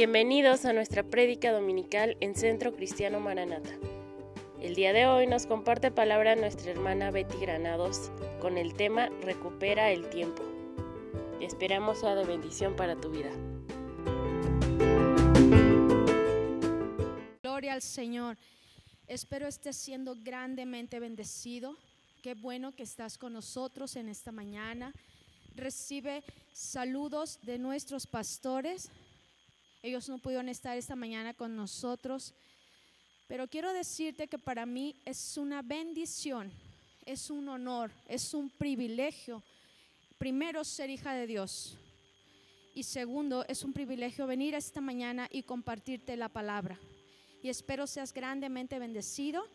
Bienvenidos a nuestra prédica dominical en Centro Cristiano Maranata. El día de hoy nos comparte palabra nuestra hermana Betty Granados con el tema Recupera el tiempo. Esperamos sea de bendición para tu vida. Gloria al Señor. Espero estés siendo grandemente bendecido. Qué bueno que estás con nosotros en esta mañana. Recibe saludos de nuestros pastores. Ellos no pudieron estar esta mañana con nosotros, pero quiero decirte que para mí es una bendición, es un honor, es un privilegio. Primero, ser hija de Dios. Y segundo, es un privilegio venir esta mañana y compartirte la palabra. Y espero seas grandemente bendecido.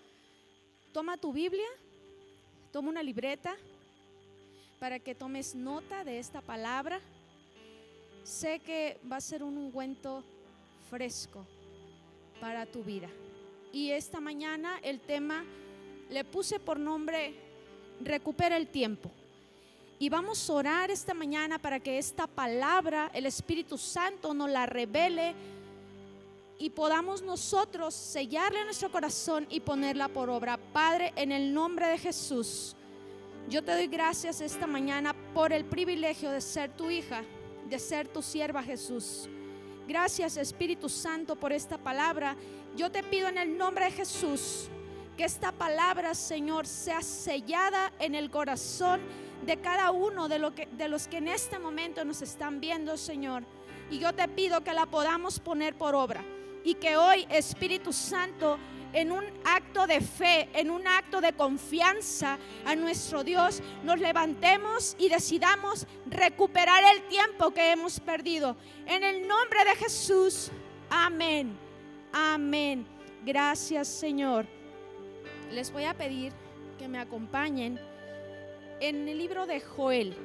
Toma tu Biblia, toma una libreta para que tomes nota de esta palabra. Sé que va a ser un ungüento fresco para tu vida. Y esta mañana el tema le puse por nombre Recupera el tiempo. Y vamos a orar esta mañana para que esta palabra, el Espíritu Santo, nos la revele y podamos nosotros sellarle nuestro corazón y ponerla por obra. Padre, en el nombre de Jesús, yo te doy gracias esta mañana por el privilegio de ser tu hija, de ser tu sierva Jesús. Gracias Espíritu Santo por esta palabra. Yo te pido en el nombre de Jesús que esta palabra, Señor, sea sellada en el corazón de cada uno de, lo que, de los que en este momento nos están viendo, Señor. Y yo te pido que la podamos poner por obra. Y que hoy, Espíritu Santo, en un acto de fe, en un acto de confianza a nuestro Dios, nos levantemos y decidamos recuperar el tiempo que hemos perdido. En el nombre de Jesús, amén, amén. Gracias Señor. Les voy a pedir que me acompañen en el libro de Joel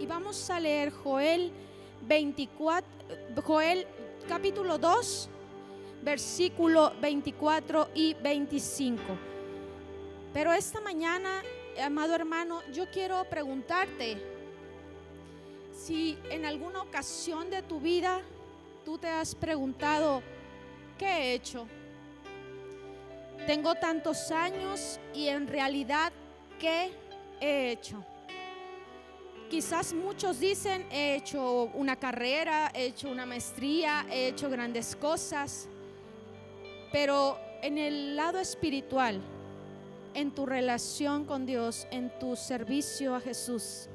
y vamos a leer Joel 24, Joel capítulo 2 versículo 24 y 25. Pero esta mañana, amado hermano, yo quiero preguntarte si en alguna ocasión de tu vida tú te has preguntado, ¿qué he hecho? Tengo tantos años y en realidad, ¿qué he hecho? Quizás muchos dicen, he hecho una carrera, he hecho una maestría, he hecho grandes cosas. Pero en el lado espiritual, en tu relación con Dios, en tu servicio a Jesús,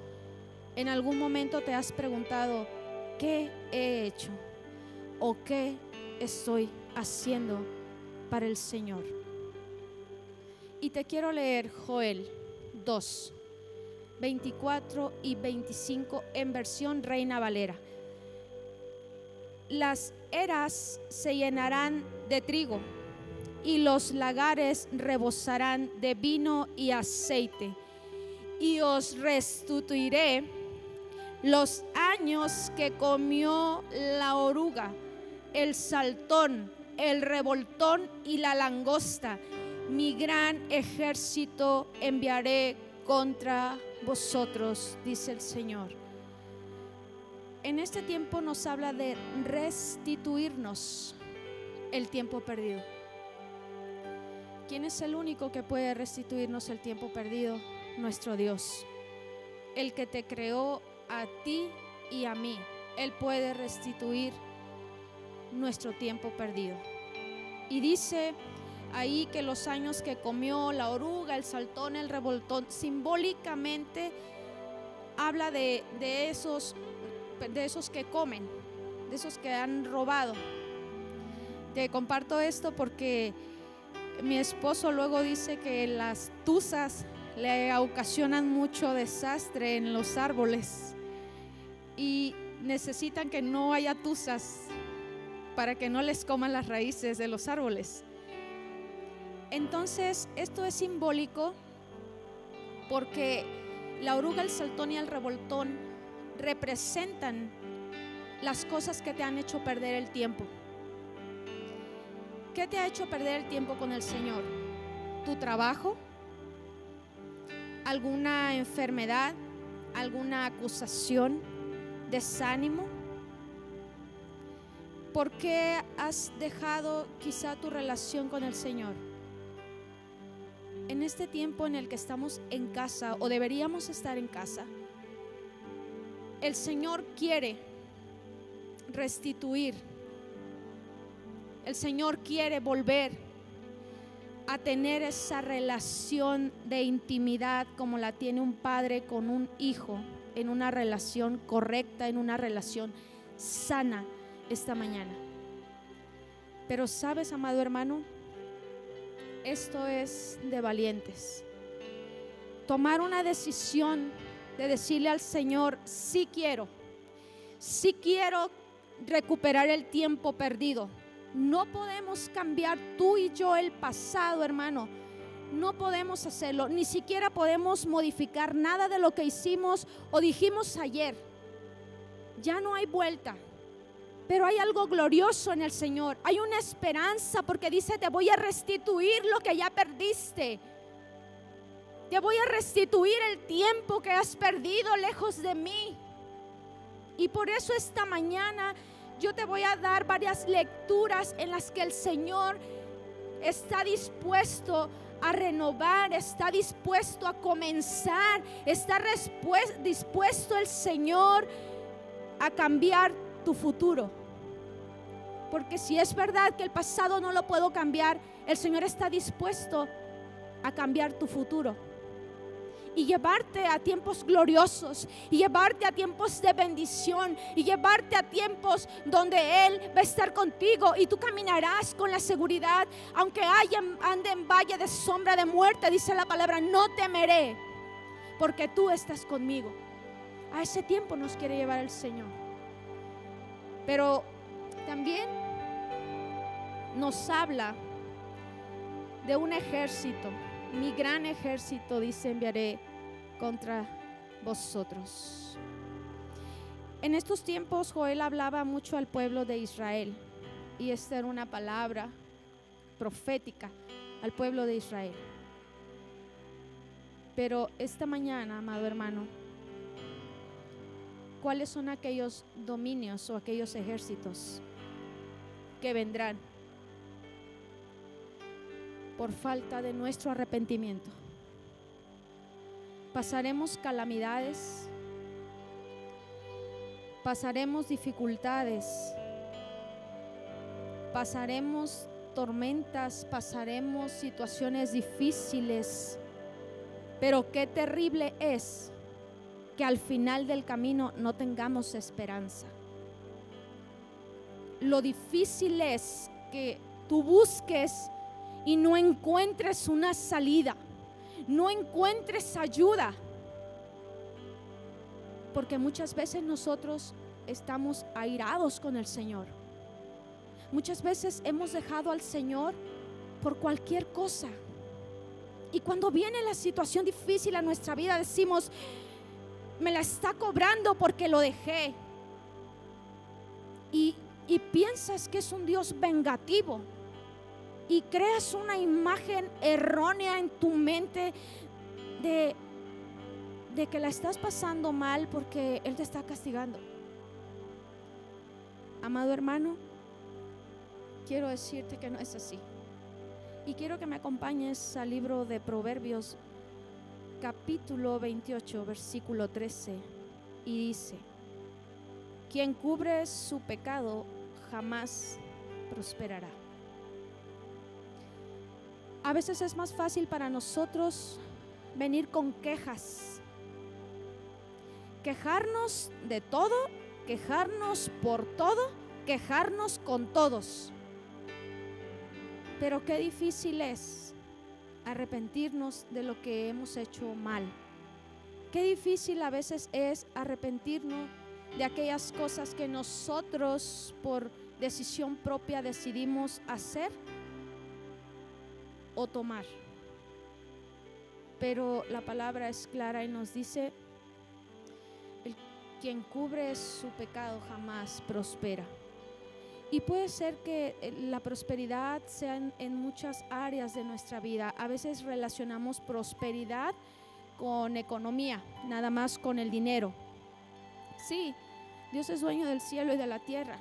en algún momento te has preguntado, ¿qué he hecho? ¿O qué estoy haciendo para el Señor? Y te quiero leer Joel 2, 24 y 25 en versión Reina Valera. Las eras se llenarán de trigo y los lagares rebosarán de vino y aceite. Y os restituiré los años que comió la oruga, el saltón, el revoltón y la langosta. Mi gran ejército enviaré contra vosotros, dice el Señor. En este tiempo nos habla de restituirnos el tiempo perdido. ¿Quién es el único que puede restituirnos el tiempo perdido? Nuestro Dios. El que te creó a ti y a mí. Él puede restituir nuestro tiempo perdido. Y dice ahí que los años que comió la oruga, el saltón, el revoltón, simbólicamente habla de, esos, de esos que comen, de esos que han robado. Te comparto esto porque mi esposo luego dice que las tuzas le ocasionan mucho desastre en los árboles y necesitan que no haya tuzas para que no les coman las raíces de los árboles. Entonces, esto es simbólico porque la oruga, el saltón y el revoltón representan las cosas que te han hecho perder el tiempo. ¿Qué te ha hecho perder el tiempo con el Señor? ¿Tu trabajo? ¿Alguna enfermedad? ¿Alguna acusación? ¿Desánimo? ¿Por qué has dejado quizá tu relación con el Señor? En este tiempo en el que estamos en casa o deberíamos estar en casa, el Señor quiere restituir. El Señor quiere volver a tener esa relación de intimidad como la tiene un padre con un hijo, en una relación correcta, en una relación sana esta mañana. Pero sabes, amado hermano, esto es de valientes. Tomar una decisión de decirle al Señor, sí quiero, sí quiero recuperar el tiempo perdido. No podemos cambiar tú y yo el pasado, hermano. No podemos hacerlo. Ni siquiera podemos modificar nada de lo que hicimos o dijimos ayer. Ya no hay vuelta. Pero hay algo glorioso en el Señor. Hay una esperanza porque dice, te voy a restituir lo que ya perdiste. Te voy a restituir el tiempo que has perdido lejos de mí. Y por eso esta mañana yo te voy a dar varias lecturas en las que el Señor está dispuesto a renovar, está dispuesto a comenzar, está dispuesto el Señor a cambiar tu futuro. Porque si es verdad que el pasado no lo puedo cambiar, el Señor está dispuesto a cambiar tu futuro y llevarte a tiempos gloriosos y llevarte a tiempos de bendición y llevarte a tiempos donde Él va a estar contigo y tú caminarás con la seguridad, aunque haya, ande en valle de sombra de muerte, dice la palabra, no temeré, porque tú estás conmigo. A ese tiempo nos quiere llevar el Señor. Pero también nos habla de un ejército mi gran ejército, dice, enviaré contra vosotros. En estos tiempos Joel hablaba mucho al pueblo de Israel y esta era una palabra profética al pueblo de Israel. Pero esta mañana, amado hermano, ¿cuáles son aquellos dominios o aquellos ejércitos que vendrán por falta de nuestro arrepentimiento. Pasaremos calamidades, pasaremos dificultades, pasaremos tormentas, pasaremos situaciones difíciles, pero qué terrible es que al final del camino no tengamos esperanza. Lo difícil es que tú busques y no encuentres una salida, no encuentres ayuda. Porque muchas veces nosotros estamos airados con el Señor. Muchas veces hemos dejado al Señor por cualquier cosa. Y cuando viene la situación difícil a nuestra vida, decimos, me la está cobrando porque lo dejé. Y, y piensas que es un Dios vengativo y creas una imagen errónea en tu mente de, de que la estás pasando mal porque Él te está castigando. Amado hermano, quiero decirte que no es así. Y quiero que me acompañes al libro de Proverbios capítulo 28, versículo 13. Y dice, quien cubre su pecado jamás prosperará. A veces es más fácil para nosotros venir con quejas. Quejarnos de todo, quejarnos por todo, quejarnos con todos. Pero qué difícil es arrepentirnos de lo que hemos hecho mal. Qué difícil a veces es arrepentirnos de aquellas cosas que nosotros por decisión propia decidimos hacer o tomar. Pero la palabra es clara y nos dice, el, quien cubre su pecado jamás prospera. Y puede ser que eh, la prosperidad sea en, muchas áreas de nuestra vida. A veces relacionamos prosperidad con economía, nada más con el dinero. Sí, Dios es dueño del cielo y de la tierra.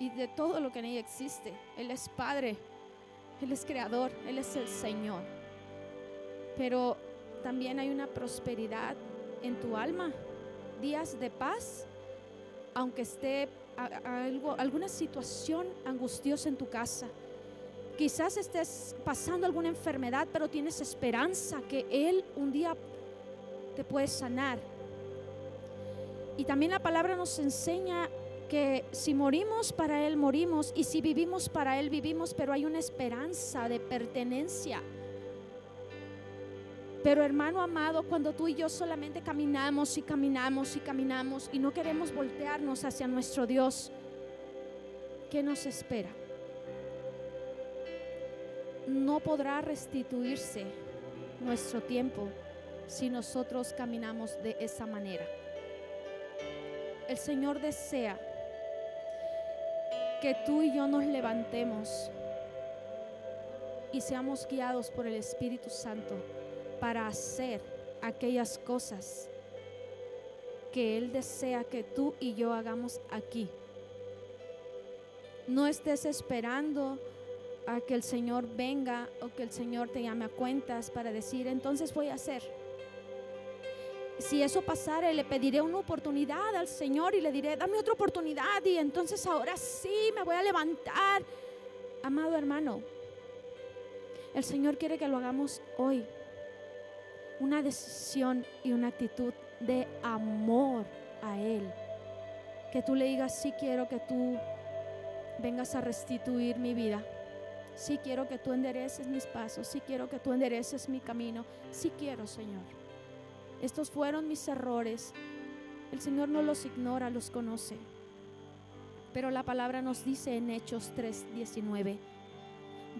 y de todo lo que en ella existe. Él es Padre, Él es Creador, Él es el Señor. Pero también hay una prosperidad en tu alma, días de paz, aunque esté algo, alguna situación angustiosa en tu casa. Quizás estés pasando alguna enfermedad, pero tienes esperanza que Él un día te puede sanar. Y también la palabra nos enseña si morimos para Él, morimos, y si vivimos para Él, vivimos, pero hay una esperanza de pertenencia. Pero hermano amado, cuando tú y yo solamente caminamos y caminamos y caminamos y no queremos voltearnos hacia nuestro Dios, ¿qué nos espera? No podrá restituirse nuestro tiempo si nosotros caminamos de esa manera. El Señor desea que tú y yo nos levantemos y seamos guiados por el Espíritu Santo para hacer aquellas cosas que Él desea que tú y yo hagamos aquí. No estés esperando a que el Señor venga o que el Señor te llame a cuentas para decir, entonces voy a hacer. Si eso pasara, le pediré una oportunidad al Señor y le diré, dame otra oportunidad y entonces ahora sí me voy a levantar. Amado hermano, el Señor quiere que lo hagamos hoy una decisión y una actitud de amor a Él. Que tú le digas, sí quiero que tú vengas a restituir mi vida. Sí quiero que tú endereces mis pasos. Sí quiero que tú endereces mi camino. Sí quiero, Señor. Estos fueron mis errores. El Señor no los ignora, los conoce. Pero la palabra nos dice en Hechos 3:19,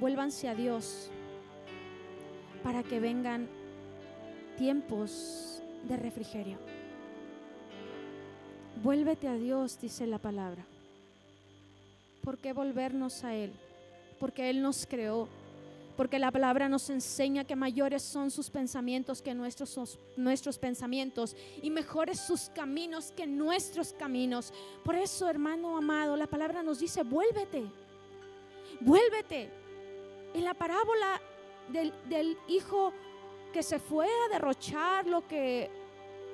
vuélvanse a Dios para que vengan tiempos de refrigerio. Vuélvete a Dios, dice la palabra. ¿Por qué volvernos a Él? Porque Él nos creó. Porque la palabra nos enseña que mayores son sus pensamientos que nuestros, nuestros pensamientos y mejores sus caminos que nuestros caminos. Por eso, hermano amado, la palabra nos dice, vuélvete, vuélvete. En la parábola del, del hijo que se fue a derrochar lo que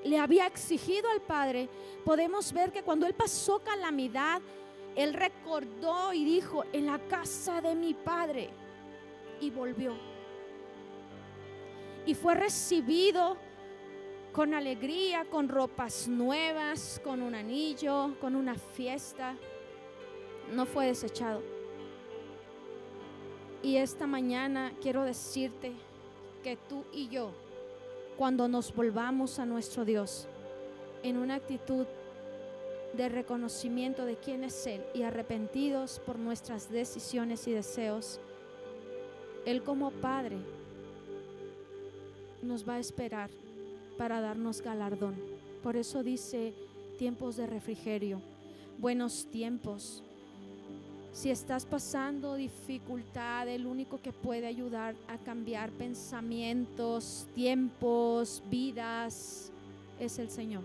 le había exigido al Padre, podemos ver que cuando él pasó calamidad, él recordó y dijo, en la casa de mi Padre, y volvió. Y fue recibido con alegría, con ropas nuevas, con un anillo, con una fiesta. No fue desechado. Y esta mañana quiero decirte, que tú y yo, cuando nos volvamos a nuestro Dios en una actitud de reconocimiento de quién es Él y arrepentidos por nuestras decisiones y deseos, Él como Padre nos va a esperar para darnos galardón. Por eso dice tiempos de refrigerio, buenos tiempos, si estás pasando dificultad, el único que puede ayudar a cambiar pensamientos, tiempos, vidas, es el Señor.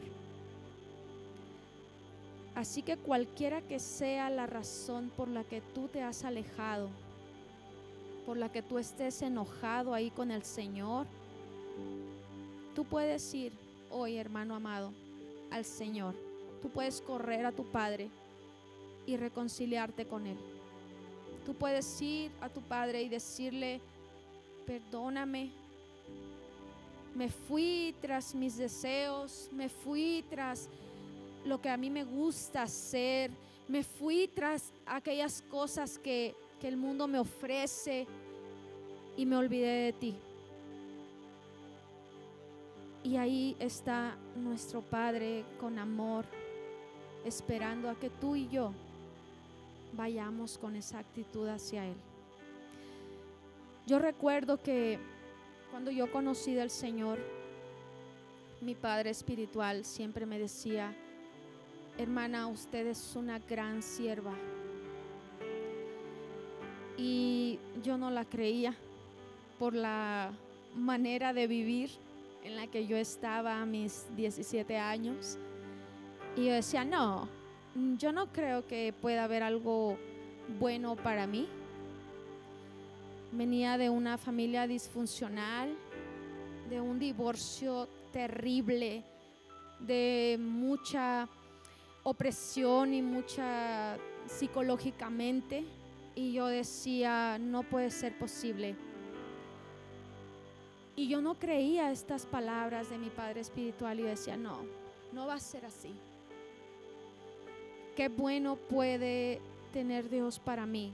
Así que cualquiera que sea la razón por la que tú te has alejado, por la que tú estés enojado ahí con el Señor, tú puedes ir hoy, hermano amado, al Señor. Tú puedes correr a tu Padre y reconciliarte con Él. Tú puedes ir a tu Padre y decirle, perdóname, me fui tras mis deseos, me fui tras lo que a mí me gusta hacer, me fui tras aquellas cosas que, que el mundo me ofrece y me olvidé de ti. Y ahí está nuestro Padre con amor, esperando a que tú y yo vayamos con esa actitud hacia Él. Yo recuerdo que cuando yo conocí del Señor, mi Padre Espiritual siempre me decía, hermana, usted es una gran sierva. Y yo no la creía por la manera de vivir en la que yo estaba a mis 17 años. Y yo decía, no, yo no creo que pueda haber algo bueno para mí. Venía de una familia disfuncional, de un divorcio terrible, de mucha opresión y mucha psicológicamente. Y yo decía, no puede ser posible. Y yo no creía estas palabras de mi padre espiritual y decía, no, no va a ser así. Qué bueno puede tener Dios para mí.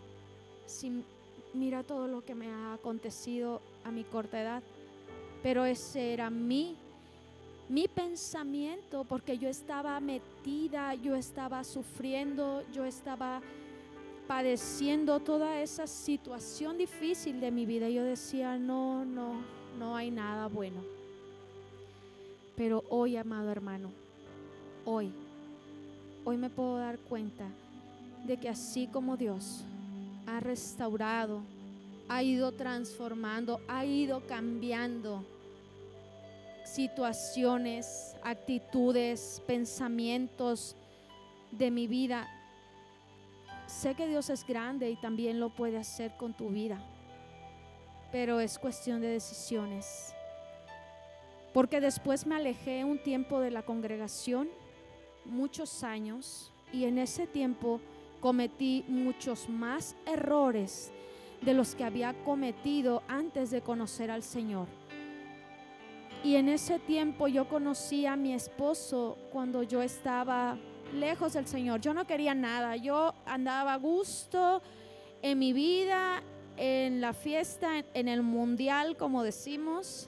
Si mira todo lo que me ha acontecido a mi corta edad. Pero ese era mi, mi pensamiento, porque yo estaba metida, yo estaba sufriendo, yo estaba padeciendo toda esa situación difícil de mi vida. Yo decía, no, no, no hay nada bueno. Pero hoy, amado hermano, hoy, hoy me puedo dar cuenta de que así como Dios ha restaurado, ha ido transformando, ha ido cambiando situaciones, actitudes, pensamientos de mi vida. Sé que Dios es grande y también lo puede hacer con tu vida, pero es cuestión de decisiones. Porque después me alejé un tiempo de la congregación, muchos años, y en ese tiempo cometí muchos más errores de los que había cometido antes de conocer al Señor. Y en ese tiempo yo conocí a mi esposo cuando yo estaba lejos del Señor. Yo no quería nada, yo andaba a gusto en mi vida, en la fiesta, en el mundial, como decimos.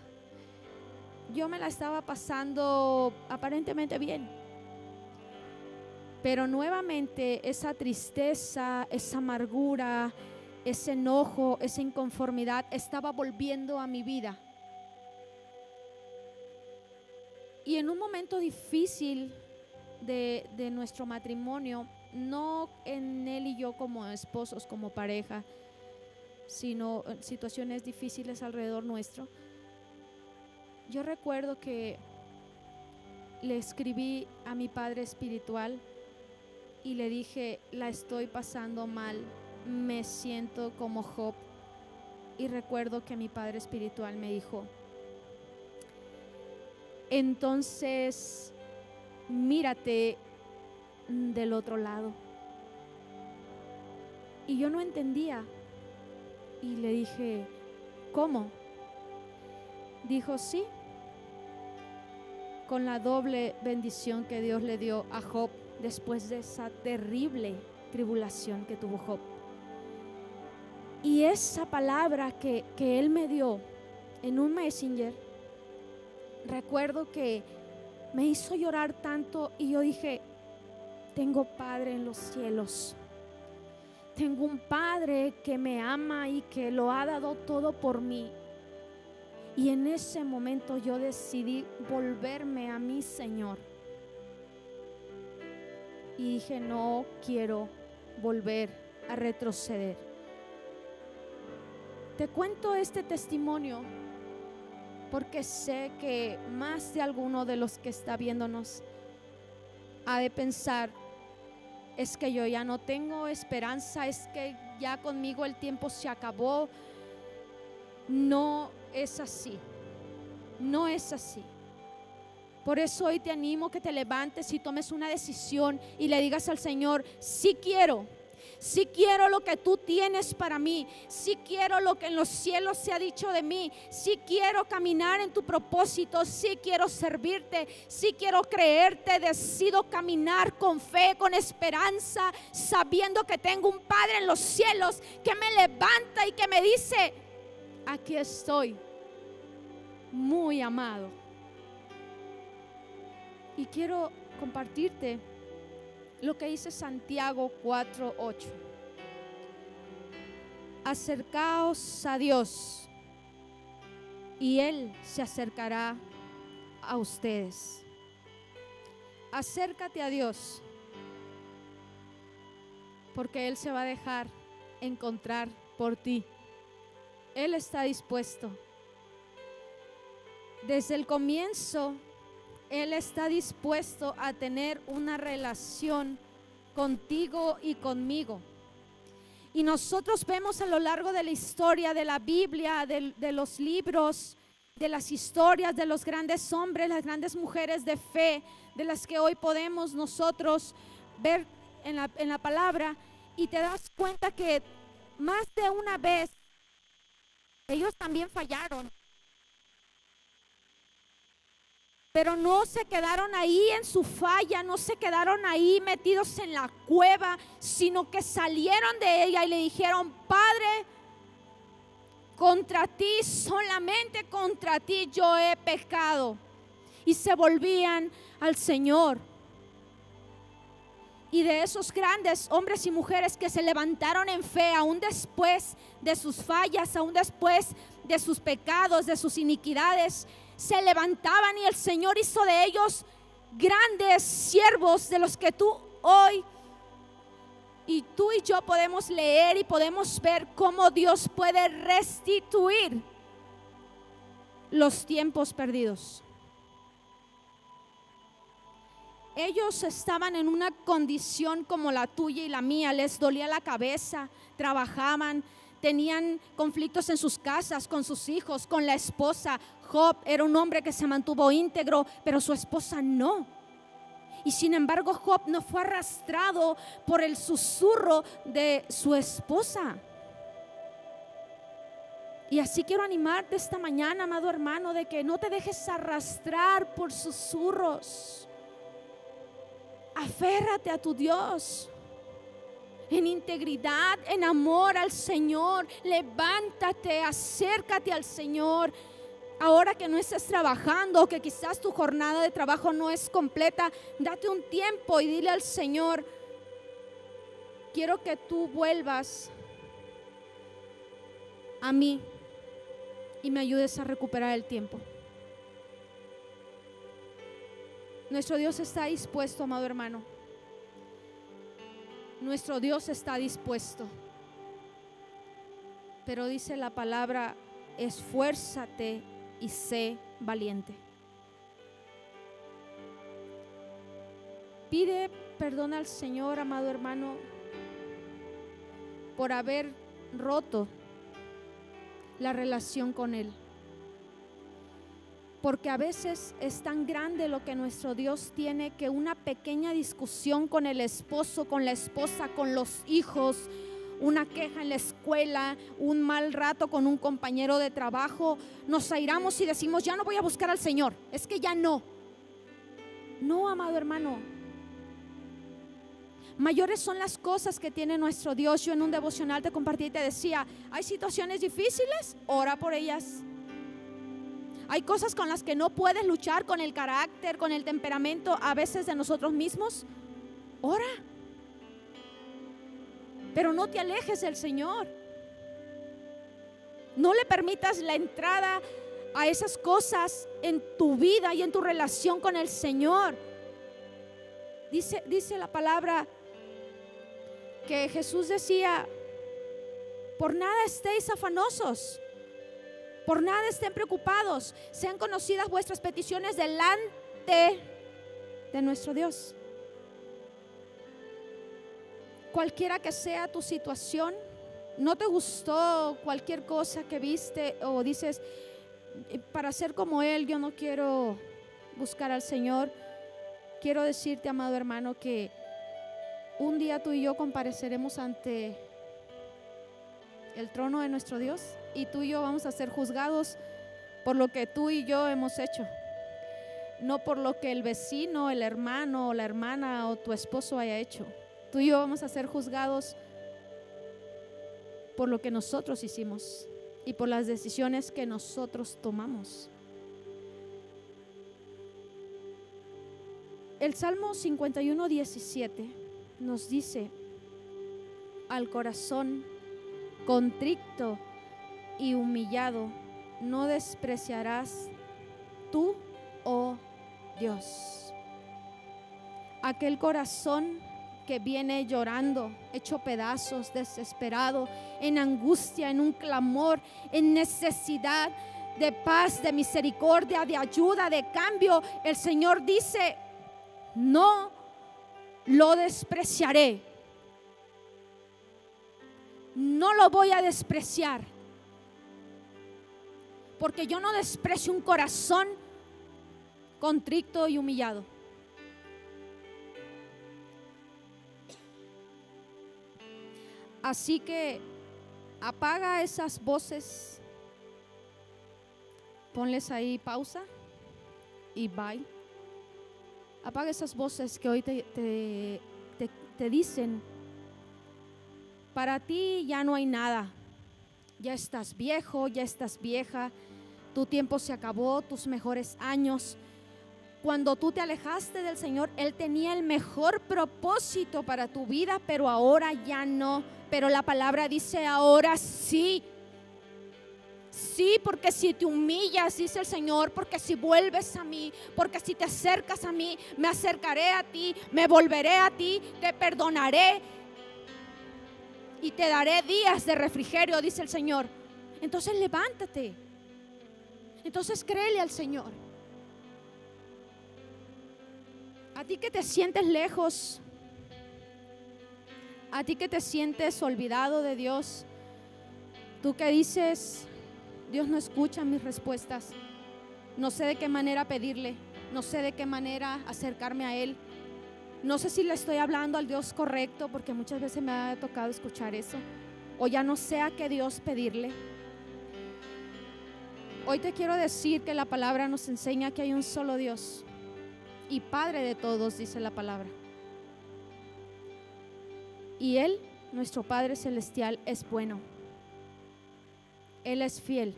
Yo me la estaba pasando aparentemente bien pero nuevamente esa tristeza, esa amargura, ese enojo, esa inconformidad estaba volviendo a mi vida. Y en un momento difícil de, nuestro matrimonio, no en él y yo como esposos, como pareja, sino situaciones difíciles alrededor nuestro, yo recuerdo que le escribí a mi padre espiritual y le dije, la estoy pasando mal, me siento como Job. Y recuerdo que mi padre espiritual me dijo, entonces mírate del otro lado. Y yo no entendía. Y le dije, ¿cómo? Dijo, sí, con la doble bendición que Dios le dio a Job después de esa terrible tribulación que tuvo Job. Y esa palabra que, que él me dio en un messenger, recuerdo que me hizo llorar tanto y yo dije, tengo Padre en los cielos. Tengo un Padre que me ama y que lo ha dado todo por mí. Y en ese momento yo decidí volverme a mi Señor y dije, no quiero volver a retroceder. Te cuento este testimonio porque sé que más de alguno de los que está viéndonos ha de pensar, es que yo ya no tengo esperanza, es que ya conmigo el tiempo se acabó. No es así, no es así. Por eso hoy te animo que te levantes y tomes una decisión y le digas al Señor, sí quiero, sí quiero lo que tú tienes para mí, sí quiero lo que en los cielos se ha dicho de mí, sí quiero caminar en tu propósito, sí quiero servirte, sí quiero creerte, decido caminar con fe, con esperanza, sabiendo que tengo un Padre en los cielos que me levanta y que me dice, aquí estoy, muy amado y quiero compartirte lo que dice Santiago 4:8. Acercaos a Dios y Él se acercará a ustedes. Acércate a Dios porque Él se va a dejar encontrar por ti. Él está dispuesto. Desde el comienzo él está dispuesto a tener una relación contigo y conmigo. Y nosotros vemos a lo largo de la historia de la Biblia, de, de los libros, de las historias de los grandes hombres, las grandes mujeres de fe, de las que hoy podemos nosotros ver en la, en la palabra, y te das cuenta que más de una vez ellos también fallaron. Pero no se quedaron ahí en su falla, no se quedaron ahí metidos en la cueva, sino que salieron de ella y le dijeron, Padre, contra ti, solamente contra ti yo he pecado. Y se volvían al Señor. Y de esos grandes hombres y mujeres que se levantaron en fe, aún después de sus fallas, aún después de sus pecados, de sus iniquidades, se levantaban y el Señor hizo de ellos grandes siervos de los que tú hoy y tú y yo podemos leer y podemos ver cómo Dios puede restituir los tiempos perdidos. Ellos estaban en una condición como la tuya y la mía, les dolía la cabeza, trabajaban, tenían conflictos en sus casas, con sus hijos, con la esposa. Job era un hombre que se mantuvo íntegro, pero su esposa no. Y sin embargo Job no fue arrastrado por el susurro de su esposa. Y así quiero animarte esta mañana, amado hermano, de que no te dejes arrastrar por susurros. Aférrate a tu Dios en integridad, en amor al Señor. Levántate, acércate al Señor. Ahora que no estés trabajando, que quizás tu jornada de trabajo no es completa, date un tiempo y dile al Señor, quiero que tú vuelvas a mí y me ayudes a recuperar el tiempo. Nuestro Dios está dispuesto, amado hermano. Nuestro Dios está dispuesto. Pero dice la palabra, esfuérzate y sé valiente. Pide perdón al Señor, amado hermano, por haber roto la relación con Él porque a veces es tan grande lo que nuestro Dios tiene que una pequeña discusión con el esposo, con la esposa, con los hijos, una queja en la escuela, un mal rato con un compañero de trabajo, nos airamos y decimos, ya no voy a buscar al Señor, es que ya no. No, amado hermano. Mayores son las cosas que tiene nuestro Dios. Yo en un devocional te compartí y te decía, hay situaciones difíciles, ora por ellas hay cosas con las que no puedes luchar con el carácter, con el temperamento a veces de nosotros mismos. Ora. Pero no te alejes del Señor. No le permitas la entrada a esas cosas en tu vida y en tu relación con el Señor. Dice, dice la palabra que Jesús decía, por nada estéis afanosos. Por nada estén preocupados. Sean conocidas vuestras peticiones delante de nuestro Dios. Cualquiera que sea tu situación, no te gustó cualquier cosa que viste o dices, eh, para ser como Él, yo no quiero buscar al Señor. Quiero decirte, amado hermano, que un día tú y yo compareceremos ante el trono de nuestro Dios y tú y yo vamos a ser juzgados por lo que tú y yo hemos hecho, no por lo que el vecino, el hermano o la hermana o tu esposo haya hecho. Tú y yo vamos a ser juzgados por lo que nosotros hicimos y por las decisiones que nosotros tomamos. El Salmo 51, 17 nos dice, al corazón contrito y humillado, no despreciarás tú, oh Dios. Aquel corazón que viene llorando, hecho pedazos, desesperado, en angustia, en un clamor, en necesidad de paz, de misericordia, de ayuda, de cambio, el Señor dice, no lo despreciaré. No lo voy a despreciar. Porque yo no desprecio un corazón contrito y humillado. Así que apaga esas voces, ponles ahí pausa y bye. Apaga esas voces que hoy te, te, te dicen, para ti ya no hay nada, ya estás viejo, ya estás vieja, tu tiempo se acabó, tus mejores años. Cuando tú te alejaste del Señor, Él tenía el mejor propósito para tu vida, pero ahora ya no. Pero la palabra dice ahora sí. Sí, porque si te humillas, dice el Señor, porque si vuelves a mí, porque si te acercas a mí, me acercaré a ti, me volveré a ti, te perdonaré y te daré días de refrigerio, dice el Señor. Entonces levántate. Entonces créele al Señor. A ti que te sientes lejos, a ti que te sientes olvidado de Dios, tú que dices, Dios no escucha mis respuestas, no sé de qué manera pedirle, no sé de qué manera acercarme a Él, no sé si le estoy hablando al Dios correcto, porque muchas veces me ha tocado escuchar eso, o ya no sé a qué Dios pedirle. Hoy te quiero decir que la palabra nos enseña que hay un solo Dios y Padre de todos, dice la palabra. Y Él, nuestro Padre Celestial, es bueno. Él es fiel.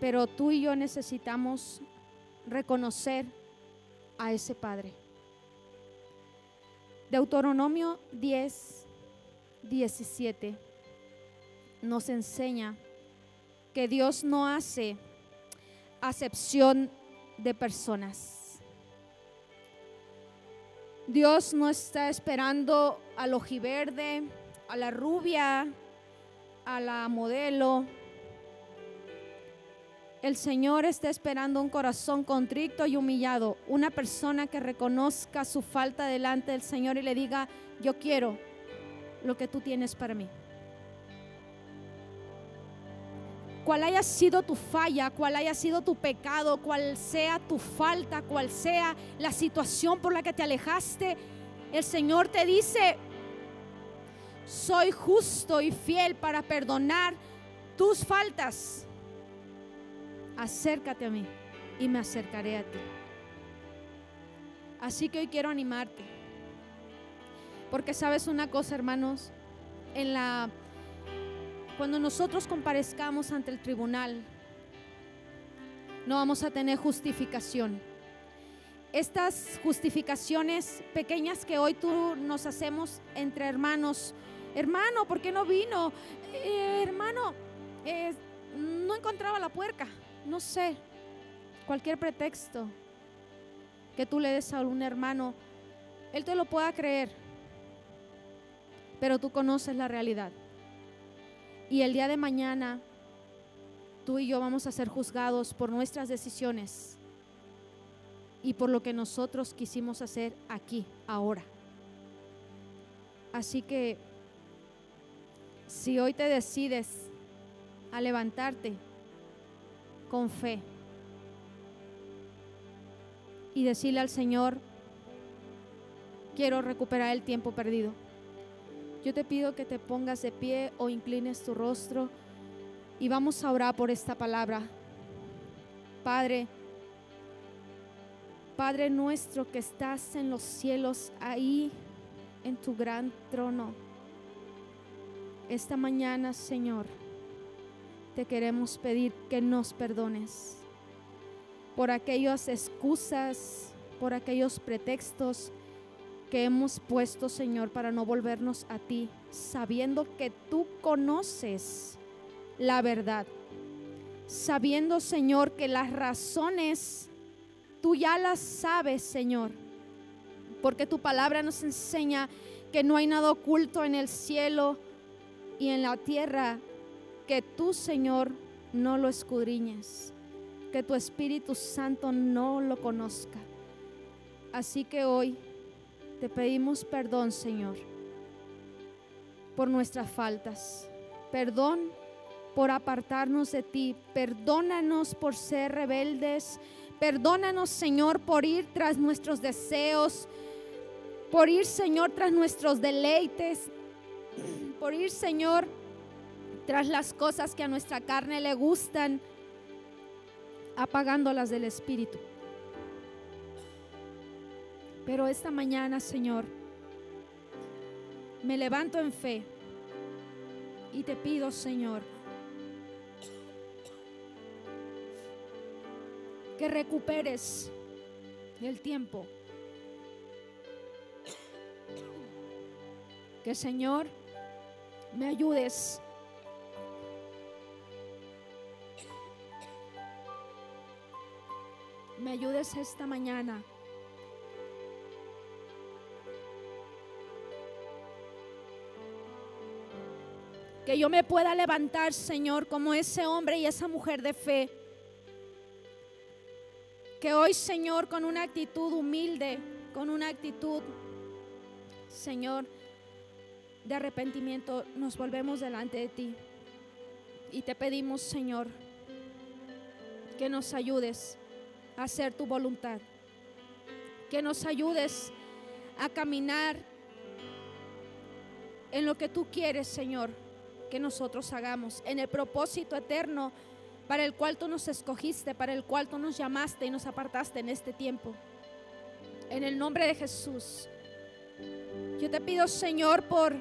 Pero tú y yo necesitamos reconocer a ese Padre. Deuteronomio 10, 17 nos enseña que Dios no hace acepción de personas. Dios no está esperando al ojiverde, a la rubia, a la modelo. El Señor está esperando un corazón contrito y humillado, una persona que reconozca su falta delante del Señor y le diga, yo quiero lo que tú tienes para mí. cual haya sido tu falla, cual haya sido tu pecado, cual sea tu falta, cual sea la situación por la que te alejaste, el Señor te dice, soy justo y fiel para perdonar tus faltas. Acércate a mí y me acercaré a ti. Así que hoy quiero animarte. Porque sabes una cosa, hermanos, en la cuando nosotros comparezcamos ante el tribunal, no vamos a tener justificación. Estas justificaciones pequeñas que hoy tú nos hacemos entre hermanos, hermano, ¿por qué no vino? Eh, hermano, eh, no encontraba la puerca, no sé, cualquier pretexto que tú le des a un hermano, él te lo pueda creer, pero tú conoces la realidad. Y el día de mañana tú y yo vamos a ser juzgados por nuestras decisiones y por lo que nosotros quisimos hacer aquí, ahora. Así que si hoy te decides a levantarte con fe y decirle al Señor, quiero recuperar el tiempo perdido yo te pido que te pongas de pie o inclines tu rostro y vamos a orar por esta palabra. Padre, Padre nuestro que estás en los cielos, ahí en tu gran trono. Esta mañana, Señor, te queremos pedir que nos perdones por aquellas excusas, por aquellos pretextos que hemos puesto, Señor, para no volvernos a ti, sabiendo que tú conoces la verdad, sabiendo, Señor, que las razones tú ya las sabes, Señor, porque tu palabra nos enseña que no hay nada oculto en el cielo y en la tierra que tú, Señor, no lo escudriñes, que tu Espíritu Santo no lo conozca. Así que hoy te pedimos perdón, Señor, por nuestras faltas. Perdón por apartarnos de ti. Perdónanos por ser rebeldes. Perdónanos, Señor, por ir tras nuestros deseos. Por ir, Señor, tras nuestros deleites. Por ir, Señor, tras las cosas que a nuestra carne le gustan, apagándolas del Espíritu. Pero esta mañana, Señor, me levanto en fe y te pido, Señor, que recuperes el tiempo. Que, Señor, me ayudes me ayudes esta mañana. Que yo me pueda levantar, Señor, como ese hombre y esa mujer de fe. Que hoy, Señor, con una actitud humilde, con una actitud, Señor, de arrepentimiento, nos volvemos delante de ti. Y te pedimos, Señor, que nos ayudes hacer tu voluntad. Que nos ayudes a caminar en lo que tú quieres, Señor, que nosotros hagamos, en el propósito eterno para el cual tú nos escogiste, para el cual tú nos llamaste y nos apartaste en este tiempo. En el nombre de Jesús. Yo te pido, Señor, por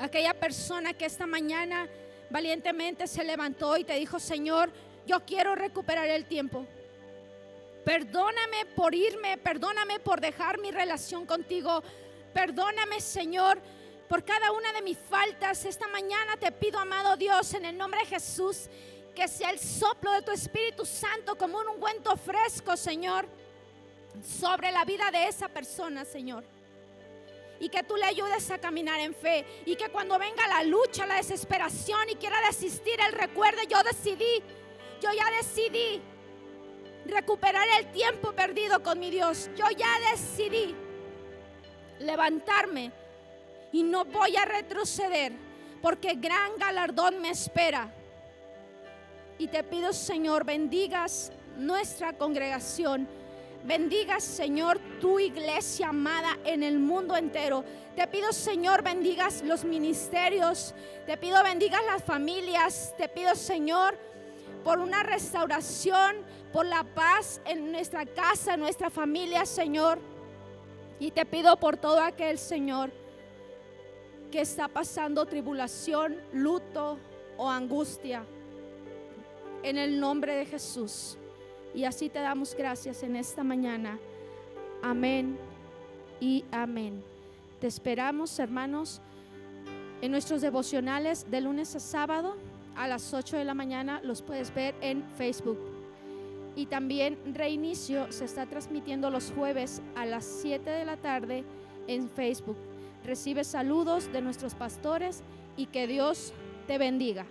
aquella persona que esta mañana valientemente se levantó y te dijo, Señor, yo quiero recuperar el tiempo. Perdóname por irme, perdóname por dejar mi relación contigo. Perdóname, Señor, por cada una de mis faltas. Esta mañana te pido, amado Dios, en el nombre de Jesús, que sea el soplo de tu Espíritu Santo como un ungüento fresco, Señor, sobre la vida de esa persona, Señor. Y que tú le ayudes a caminar en fe. Y que cuando venga la lucha, la desesperación y quiera desistir, Él recuerde, yo decidí, yo ya decidí recuperar el tiempo perdido con mi Dios. Yo ya decidí levantarme y no voy a retroceder porque gran galardón me espera. Y te pido, Señor, bendigas nuestra congregación. Bendigas, Señor, tu iglesia amada en el mundo entero. Te pido, Señor, bendigas los ministerios. Te pido, bendigas las familias. Te pido, Señor, por una restauración, por la paz en nuestra casa, en nuestra familia, Señor. Y te pido por todo aquel, Señor, que está pasando tribulación, luto o angustia. En el nombre de Jesús. Y así te damos gracias en esta mañana. Amén y amén. Te esperamos, hermanos, en nuestros devocionales de lunes a sábado a las 8 de la mañana. Los puedes ver en Facebook. Y también Reinicio se está transmitiendo los jueves a las 7 de la tarde en Facebook. Recibe saludos de nuestros pastores y que Dios te bendiga.